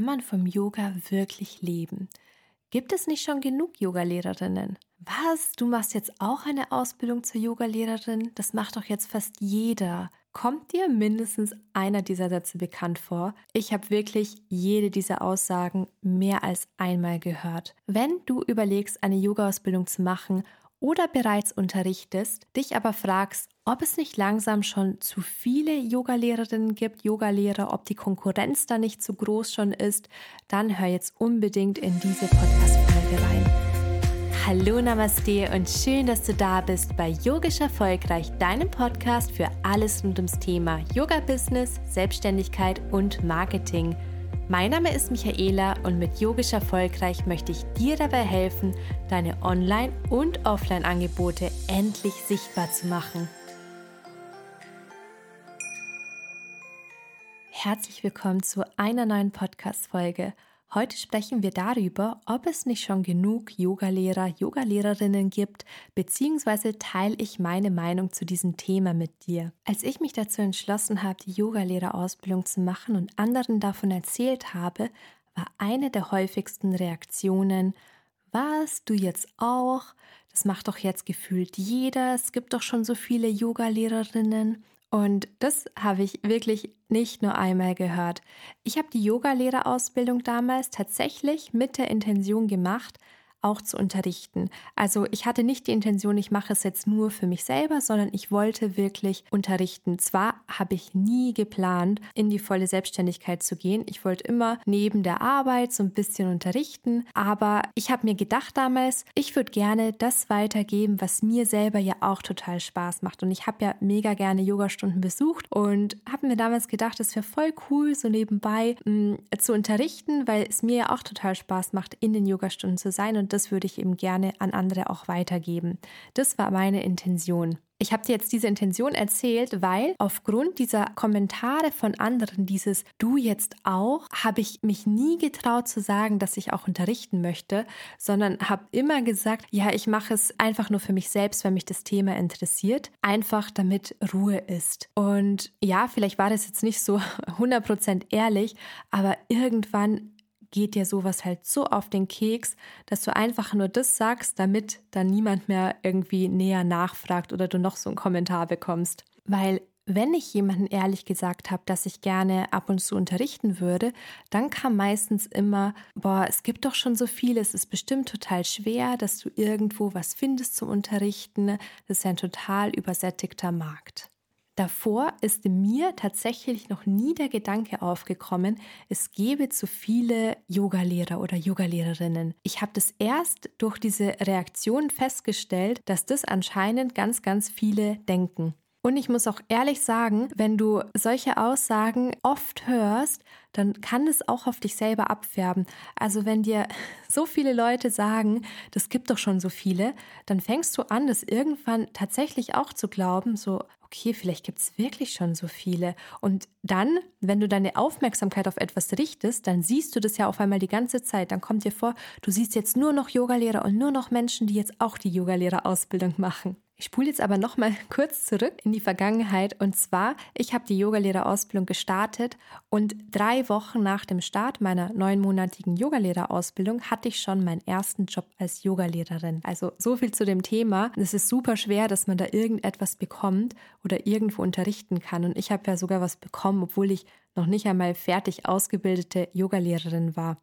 kann man vom Yoga wirklich leben? Gibt es nicht schon genug Yogalehrerinnen? Was? Du machst jetzt auch eine Ausbildung zur Yogalehrerin? Das macht doch jetzt fast jeder. Kommt dir mindestens einer dieser Sätze bekannt vor? Ich habe wirklich jede dieser Aussagen mehr als einmal gehört. Wenn du überlegst, eine Yoga-Ausbildung zu machen oder bereits unterrichtest, dich aber fragst, ob es nicht langsam schon zu viele Yogalehrerinnen gibt, Yogalehrer, ob die Konkurrenz da nicht zu groß schon ist, dann hör jetzt unbedingt in diese Podcast-Folge rein. Hallo Namaste und schön, dass du da bist bei Yogisch Erfolgreich, deinem Podcast für alles rund ums Thema Yoga-Business, Selbstständigkeit und Marketing – mein Name ist Michaela und mit Yogisch Erfolgreich möchte ich dir dabei helfen, deine Online- und Offline-Angebote endlich sichtbar zu machen. Herzlich willkommen zu einer neuen Podcast-Folge. Heute sprechen wir darüber, ob es nicht schon genug Yogalehrer, Yogalehrerinnen gibt, beziehungsweise teile ich meine Meinung zu diesem Thema mit dir. Als ich mich dazu entschlossen habe, die Yogalehrerausbildung zu machen und anderen davon erzählt habe, war eine der häufigsten Reaktionen, was, du jetzt auch? Das macht doch jetzt gefühlt jeder, es gibt doch schon so viele Yogalehrerinnen. Und das habe ich wirklich nicht nur einmal gehört. Ich habe die Yogalehrerausbildung damals tatsächlich mit der Intention gemacht, auch zu unterrichten. Also ich hatte nicht die Intention, ich mache es jetzt nur für mich selber, sondern ich wollte wirklich unterrichten. Zwar habe ich nie geplant, in die volle Selbstständigkeit zu gehen. Ich wollte immer neben der Arbeit so ein bisschen unterrichten, aber ich habe mir gedacht damals, ich würde gerne das weitergeben, was mir selber ja auch total Spaß macht. Und ich habe ja mega gerne Yogastunden besucht und habe mir damals gedacht, es wäre voll cool, so nebenbei mh, mm, zu unterrichten, weil es mir ja auch total Spaß macht, in den Yogastunden zu sein und das würde ich eben gerne an andere auch weitergeben. Das war meine Intention. Ich habe dir jetzt diese Intention erzählt, weil aufgrund dieser Kommentare von anderen, dieses Du jetzt auch, habe ich mich nie getraut zu sagen, dass ich auch unterrichten möchte, sondern habe immer gesagt, ja, ich mache es einfach nur für mich selbst, wenn mich das Thema interessiert, einfach damit Ruhe ist. Und ja, vielleicht war das jetzt nicht so 100% ehrlich, aber irgendwann geht dir sowas halt so auf den Keks, dass du einfach nur das sagst, damit dann niemand mehr irgendwie näher nachfragt oder du noch so einen Kommentar bekommst. Weil wenn ich jemanden ehrlich gesagt habe, dass ich gerne ab und zu unterrichten würde, dann kam meistens immer, boah, es gibt doch schon so viel, es ist bestimmt total schwer, dass du irgendwo was findest zum Unterrichten. Das ist ja ein total übersättigter Markt. Davor ist mir tatsächlich noch nie der Gedanke aufgekommen, es gäbe zu viele Yogalehrer oder Yogalehrerinnen. Ich habe das erst durch diese Reaktion festgestellt, dass das anscheinend ganz, ganz viele denken. Und ich muss auch ehrlich sagen, wenn du solche Aussagen oft hörst, dann kann es auch auf dich selber abfärben. Also wenn dir so viele Leute sagen, das gibt doch schon so viele, dann fängst du an, das irgendwann tatsächlich auch zu glauben, so, okay, vielleicht gibt es wirklich schon so viele. Und dann, wenn du deine Aufmerksamkeit auf etwas richtest, dann siehst du das ja auf einmal die ganze Zeit. Dann kommt dir vor, du siehst jetzt nur noch Yogalehrer und nur noch Menschen, die jetzt auch die Yogalehrerausbildung machen. Ich spule jetzt aber noch mal kurz zurück in die Vergangenheit und zwar, ich habe die Yogalehrerausbildung gestartet und drei Wochen nach dem Start meiner neunmonatigen Yogalehrerausbildung hatte ich schon meinen ersten Job als Yogalehrerin. Also so viel zu dem Thema. Es ist super schwer, dass man da irgendetwas bekommt oder irgendwo unterrichten kann und ich habe ja sogar was bekommen, obwohl ich noch nicht einmal fertig ausgebildete Yogalehrerin war.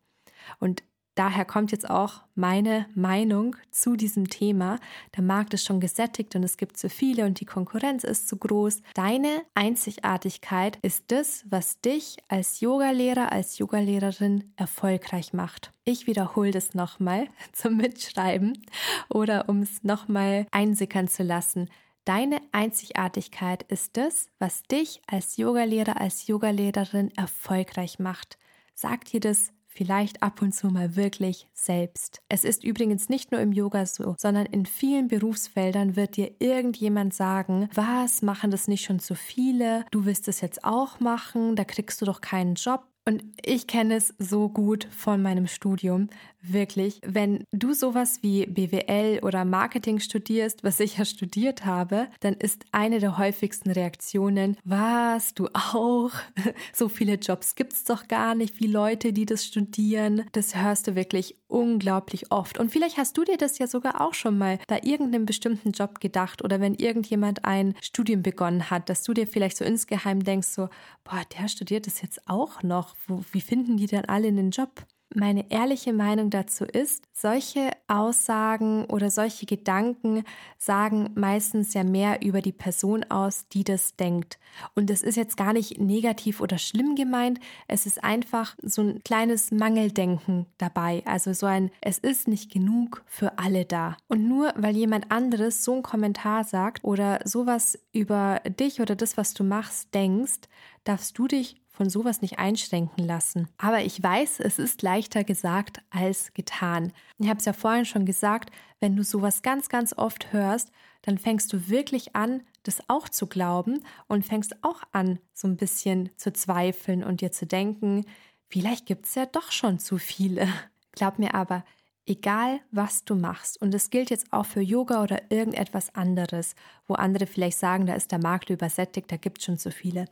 Und Daher kommt jetzt auch meine Meinung zu diesem Thema. Der Markt ist schon gesättigt und es gibt zu viele und die Konkurrenz ist zu groß. Deine Einzigartigkeit ist das, was dich als Yogalehrer, als Yogalehrerin erfolgreich macht. Ich wiederhole das nochmal zum Mitschreiben oder um es nochmal einsickern zu lassen. Deine Einzigartigkeit ist das, was dich als Yogalehrer, als Yogalehrerin erfolgreich macht. Sag dir das vielleicht ab und zu mal wirklich selbst. Es ist übrigens nicht nur im Yoga so, sondern in vielen Berufsfeldern wird dir irgendjemand sagen, was machen das nicht schon zu viele? Du willst es jetzt auch machen, da kriegst du doch keinen Job. Und ich kenne es so gut von meinem Studium, wirklich. Wenn du sowas wie BWL oder Marketing studierst, was ich ja studiert habe, dann ist eine der häufigsten Reaktionen, was, du auch? So viele Jobs gibt es doch gar nicht, wie Leute, die das studieren. Das hörst du wirklich unglaublich oft. Und vielleicht hast du dir das ja sogar auch schon mal bei irgendeinem bestimmten Job gedacht oder wenn irgendjemand ein Studium begonnen hat, dass du dir vielleicht so insgeheim denkst, so, boah, der studiert das jetzt auch noch wo, wie finden die denn alle einen Job? Meine ehrliche Meinung dazu ist, solche Aussagen oder solche Gedanken sagen meistens ja mehr über die Person aus, die das denkt. Und es ist jetzt gar nicht negativ oder schlimm gemeint, es ist einfach so ein kleines Mangeldenken dabei. Also so ein, es ist nicht genug für alle da. Und nur weil jemand anderes so einen Kommentar sagt oder sowas über dich oder das, was du machst, denkst, darfst du dich von sowas nicht einschränken lassen. Aber ich weiß, es ist leichter gesagt als getan. Ich habe es ja vorhin schon gesagt, wenn du sowas ganz, ganz oft hörst, dann fängst du wirklich an, das auch zu glauben und fängst auch an, so ein bisschen zu zweifeln und dir zu denken, vielleicht gibt es ja doch schon zu viele. Glaub mir aber, egal was du machst, und es gilt jetzt auch für Yoga oder irgendetwas anderes, wo andere vielleicht sagen, da ist der Markt übersättigt, da gibt es schon zu viele.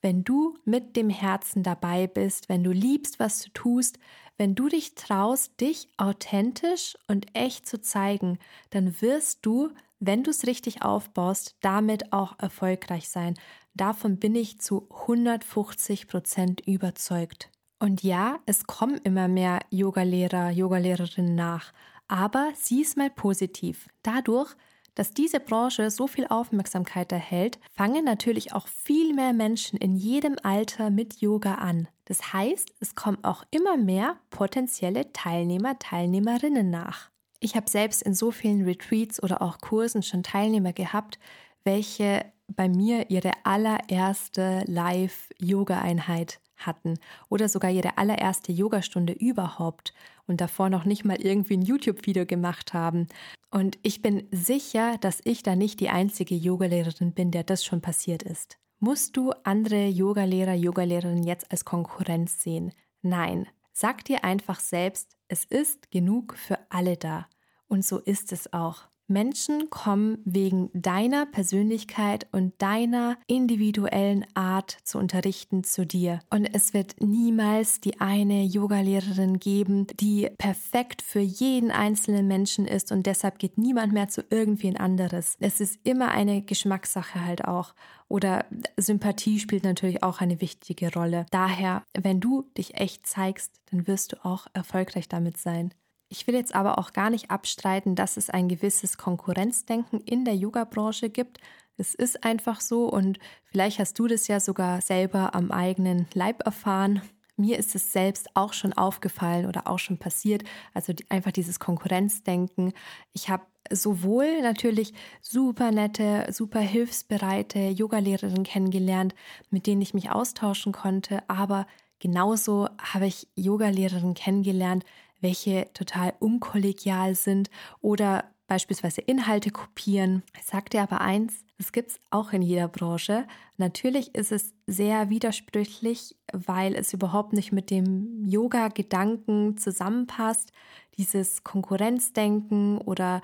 Wenn du mit dem Herzen dabei bist, wenn du liebst, was du tust, wenn du dich traust, dich authentisch und echt zu zeigen, dann wirst du, wenn du es richtig aufbaust, damit auch erfolgreich sein. Davon bin ich zu 150 Prozent überzeugt. Und ja, es kommen immer mehr Yogalehrer, Yogalehrerinnen nach, aber sieh es mal positiv. Dadurch dass diese Branche so viel Aufmerksamkeit erhält, fangen natürlich auch viel mehr Menschen in jedem Alter mit Yoga an. Das heißt, es kommen auch immer mehr potenzielle Teilnehmer, Teilnehmerinnen nach. Ich habe selbst in so vielen Retreats oder auch Kursen schon Teilnehmer gehabt, welche bei mir ihre allererste Live-Yoga-Einheit hatten oder sogar ihre allererste Yogastunde überhaupt und davor noch nicht mal irgendwie ein YouTube-Video gemacht haben. Und ich bin sicher, dass ich da nicht die einzige Yogalehrerin bin, der das schon passiert ist. Musst du andere Yogalehrer, Yogalehrerinnen jetzt als Konkurrenz sehen? Nein. Sag dir einfach selbst, es ist genug für alle da. Und so ist es auch. Menschen kommen wegen deiner Persönlichkeit und deiner individuellen Art zu unterrichten zu dir. Und es wird niemals die eine Yogalehrerin geben, die perfekt für jeden einzelnen Menschen ist und deshalb geht niemand mehr zu irgendwen anderes. Es ist immer eine Geschmackssache halt auch. Oder Sympathie spielt natürlich auch eine wichtige Rolle. Daher, wenn du dich echt zeigst, dann wirst du auch erfolgreich damit sein. Ich will jetzt aber auch gar nicht abstreiten, dass es ein gewisses Konkurrenzdenken in der Yoga-Branche gibt. Es ist einfach so und vielleicht hast du das ja sogar selber am eigenen Leib erfahren. Mir ist es selbst auch schon aufgefallen oder auch schon passiert. Also einfach dieses Konkurrenzdenken. Ich habe sowohl natürlich super nette, super hilfsbereite Yogalehrerinnen kennengelernt, mit denen ich mich austauschen konnte, aber genauso habe ich Yogalehrerinnen kennengelernt, welche total unkollegial sind oder beispielsweise Inhalte kopieren. Ich sagte aber eins, das gibt es auch in jeder Branche. Natürlich ist es sehr widersprüchlich, weil es überhaupt nicht mit dem Yoga-Gedanken zusammenpasst. Dieses Konkurrenzdenken oder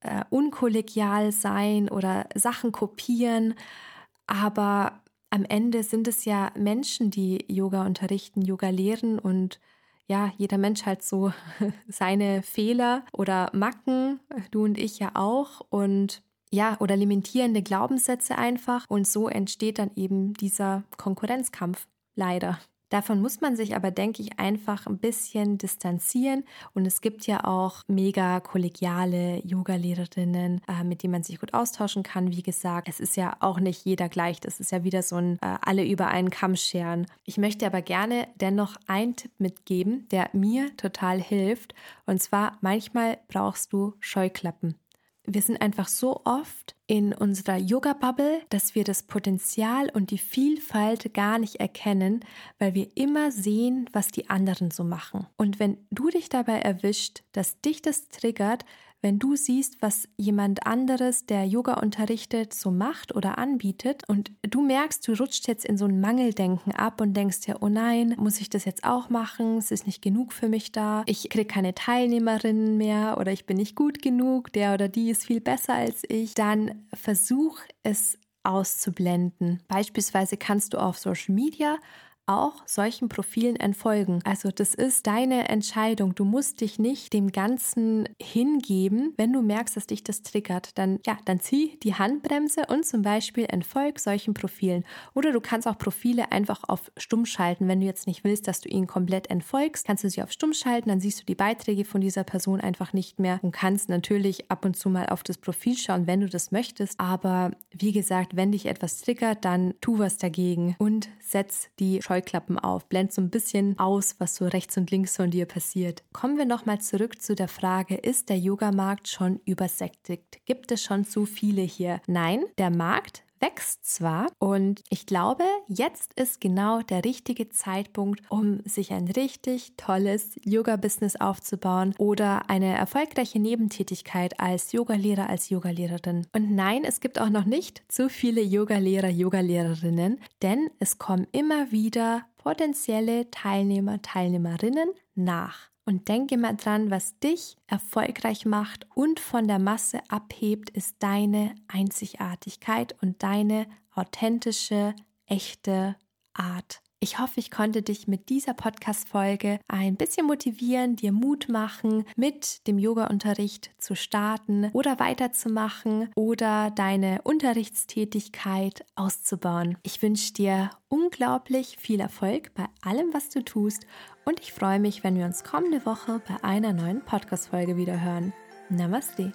äh, unkollegial sein oder Sachen kopieren. Aber am Ende sind es ja Menschen, die Yoga unterrichten, Yoga lehren und ja, jeder Mensch hat so seine Fehler oder Macken, du und ich ja auch. Und ja, oder limitierende Glaubenssätze einfach. Und so entsteht dann eben dieser Konkurrenzkampf, leider. Davon muss man sich aber, denke ich, einfach ein bisschen distanzieren. Und es gibt ja auch mega kollegiale Yoga-Lehrerinnen, äh, mit denen man sich gut austauschen kann. Wie gesagt, es ist ja auch nicht jeder gleich. Das ist ja wieder so ein äh, alle über einen Kamm scheren. Ich möchte aber gerne dennoch einen Tipp mitgeben, der mir total hilft. Und zwar, manchmal brauchst du Scheuklappen. Wir sind einfach so oft in unserer Yoga-Bubble, dass wir das Potenzial und die Vielfalt gar nicht erkennen, weil wir immer sehen, was die anderen so machen. Und wenn du dich dabei erwischt, dass dich das triggert, wenn du siehst, was jemand anderes, der Yoga unterrichtet, so macht oder anbietet und du merkst, du rutscht jetzt in so ein Mangeldenken ab und denkst dir, oh nein, muss ich das jetzt auch machen? Es ist nicht genug für mich da. Ich kriege keine Teilnehmerinnen mehr oder ich bin nicht gut genug. Der oder die ist viel besser als ich. Dann versuch es auszublenden. Beispielsweise kannst du auf Social Media auch solchen Profilen entfolgen. Also das ist deine Entscheidung. Du musst dich nicht dem Ganzen hingeben. Wenn du merkst, dass dich das triggert, dann ja, dann zieh die Handbremse und zum Beispiel entfolg solchen Profilen. Oder du kannst auch Profile einfach auf Stumm schalten. Wenn du jetzt nicht willst, dass du ihnen komplett entfolgst, kannst du sie auf Stumm schalten, dann siehst du die Beiträge von dieser Person einfach nicht mehr und kannst natürlich ab und zu mal auf das Profil schauen, wenn du das möchtest. Aber wie gesagt, wenn dich etwas triggert, dann tu was dagegen und setz die Scheu Scheuklappen auf, blend so ein bisschen aus, was so rechts und links von dir passiert. Kommen wir nochmal zurück zu der Frage, ist der Yogamarkt schon übersättigt? Gibt es schon zu viele hier? Nein, der Markt wächst zwar und ich glaube, jetzt ist genau der richtige Zeitpunkt, um sich ein richtig tolles Yoga-Business aufzubauen oder eine erfolgreiche Nebentätigkeit als Yogalehrer, als Yogalehrerin. Und nein, es gibt auch noch nicht zu viele Yogalehrer, Yogalehrerinnen, denn es kommen immer wieder potenzielle Teilnehmer, Teilnehmerinnen nach. Und denke mal dran, was dich erfolgreich macht und von der Masse abhebt, ist deine Einzigartigkeit und deine authentische, echte Art. Ich hoffe, ich konnte dich mit dieser Podcast-Folge ein bisschen motivieren, dir Mut machen, mit dem Yoga-Unterricht zu starten oder weiterzumachen oder deine Unterrichtstätigkeit auszubauen. Ich wünsche dir unglaublich viel Erfolg bei allem, was du tust und ich freue mich, wenn wir uns kommende Woche bei einer neuen Podcast-Folge wieder hören. Namaste.